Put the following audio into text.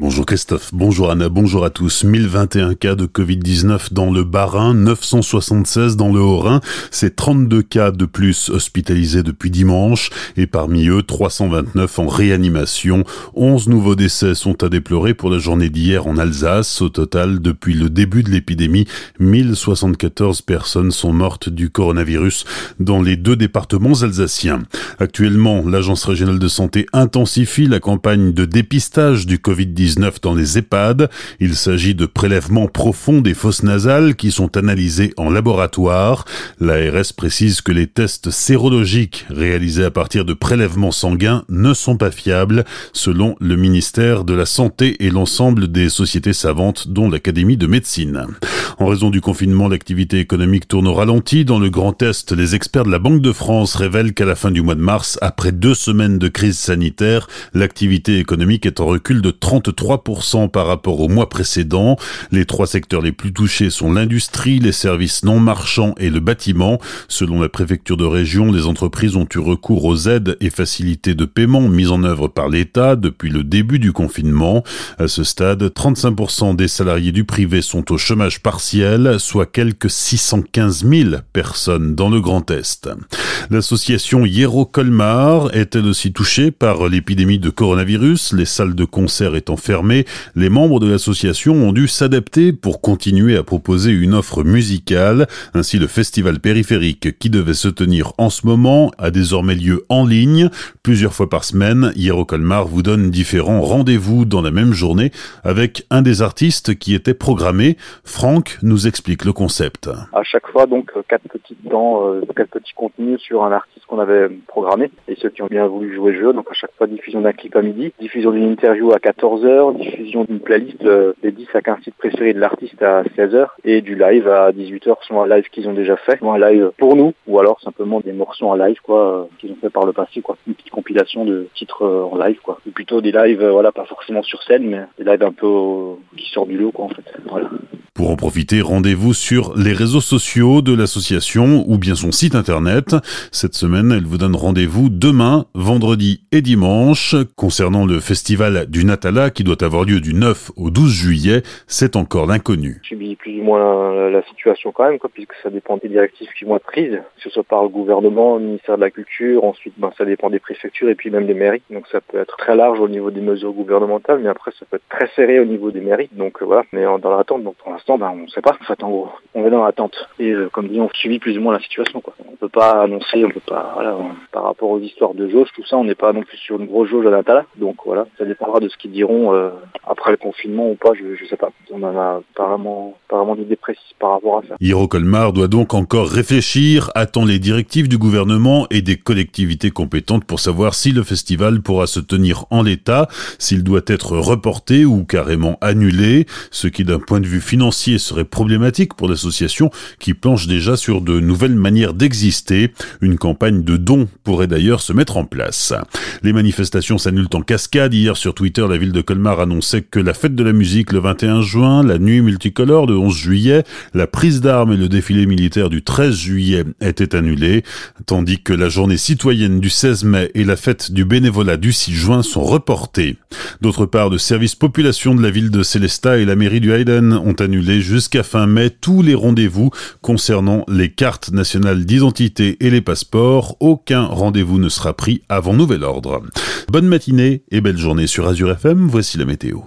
Bonjour Christophe, bonjour Anna, bonjour à tous. 1021 cas de Covid-19 dans le Bas-Rhin, 976 dans le Haut-Rhin. C'est 32 cas de plus hospitalisés depuis dimanche et parmi eux 329 en réanimation. 11 nouveaux décès sont à déplorer pour la journée d'hier en Alsace. Au total, depuis le début de l'épidémie, 1074 personnes sont mortes du coronavirus dans les deux départements alsaciens. Actuellement, l'Agence régionale de santé intensifie la campagne de dépistage du Covid-19 dans les EHPAD. Il s'agit de prélèvements profonds des fosses nasales qui sont analysés en laboratoire. L'ARS précise que les tests sérologiques réalisés à partir de prélèvements sanguins ne sont pas fiables, selon le ministère de la Santé et l'ensemble des sociétés savantes, dont l'Académie de médecine. En raison du confinement, l'activité économique tourne au ralenti. Dans le Grand Est, les experts de la Banque de France révèlent qu'à la fin du mois de mars, après deux semaines de crise sanitaire, l'activité économique est en recul de 33% par rapport au mois précédent. Les trois secteurs les plus touchés sont l'industrie, les services non marchands et le bâtiment. Selon la préfecture de région, les entreprises ont eu recours aux aides et facilités de paiement mises en œuvre par l'État depuis le début du confinement. À ce stade, 35% des salariés du privé sont au chômage partiel soit quelques 615 000 personnes dans le Grand Est. L'association Hiero Colmar est elle aussi touchée par l'épidémie de coronavirus. Les salles de concert étant fermées, les membres de l'association ont dû s'adapter pour continuer à proposer une offre musicale. Ainsi, le festival périphérique qui devait se tenir en ce moment a désormais lieu en ligne. Plusieurs fois par semaine, Hiero Colmar vous donne différents rendez-vous dans la même journée avec un des artistes qui était programmé, Franck nous explique le concept. À chaque fois, donc, quatre euh, petits contenus sur un artiste qu'on avait programmé. Et ceux qui ont bien voulu jouer le jeu, donc à chaque fois, diffusion d'un clip à midi, diffusion d'une interview à 14h, diffusion d'une playlist euh, des 10 à 15 titres préférés de l'artiste à 16h, et du live à 18h, soit un live qu'ils ont déjà fait, soit un live pour nous, ou alors simplement des morceaux en live, quoi, euh, qu'ils ont fait par le passé, quoi. Une petite compilation de titres en live, quoi. Ou plutôt des lives, voilà, pas forcément sur scène, mais des lives un peu qui sortent du lot, quoi, en fait. Voilà. Pour en profiter, rendez-vous sur les réseaux sociaux de l'association ou bien son site internet. Cette semaine, elle vous donne rendez-vous demain, vendredi et dimanche. Concernant le festival du Natala qui doit avoir lieu du 9 au 12 juillet, c'est encore l'inconnu. Je subis plus ou moins la, situation quand même, quoi, puisque ça dépend des directives qui vont être prises, que ce soit par le gouvernement, le ministère de la Culture, ensuite ben, ça dépend des préfectures et puis même des mairies. Donc ça peut être très large au niveau des mesures gouvernementales, mais après ça peut être très serré au niveau des mairies. Donc euh, voilà, mais dans l'attente, donc pour l'instant, ben, on ne sait pas. En fait, gros, on est dans l'attente. Et euh, comme dit, on subit plus ou moins la situation. Quoi. On peut pas annoncer, on peut pas. Par rapport aux histoires de jauge, tout ça, on n'est pas non plus sur une grosse jauge à l'intérieur. Donc voilà, ça dépendra de ce qu'ils diront euh, après le confinement ou pas. Je, je sais pas. On en a apparemment, apparemment d'idées précises par rapport à ça. Hiro Colmar doit donc encore réfléchir, attend les directives du gouvernement et des collectivités compétentes pour savoir si le festival pourra se tenir en l'état, s'il doit être reporté ou carrément annulé, ce qui d'un point de vue financier serait problématique pour l'association qui planche déjà sur de nouvelles manières d'exister. Une campagne de dons pourrait d'ailleurs se mettre en place. Les manifestations s'annulent en cascade. Hier sur Twitter, la ville de Colmar annonçait que la fête de la musique le 21 juin, la nuit multicolore le 11 juillet, la prise d'armes et le défilé militaire du 13 juillet étaient annulés, tandis que la journée citoyenne du 16 mai et la fête du bénévolat du 6 juin sont reportées. D'autre part, le service population de la ville de Célestat et la mairie du Hayden ont annulé jusqu'à fin mai tous les rendez-vous concernant les cartes nationales d'identité et les passeports. Aucun rendez-vous ne sera pris avant nouvel ordre. Bonne matinée et belle journée sur Azure FM, voici la météo.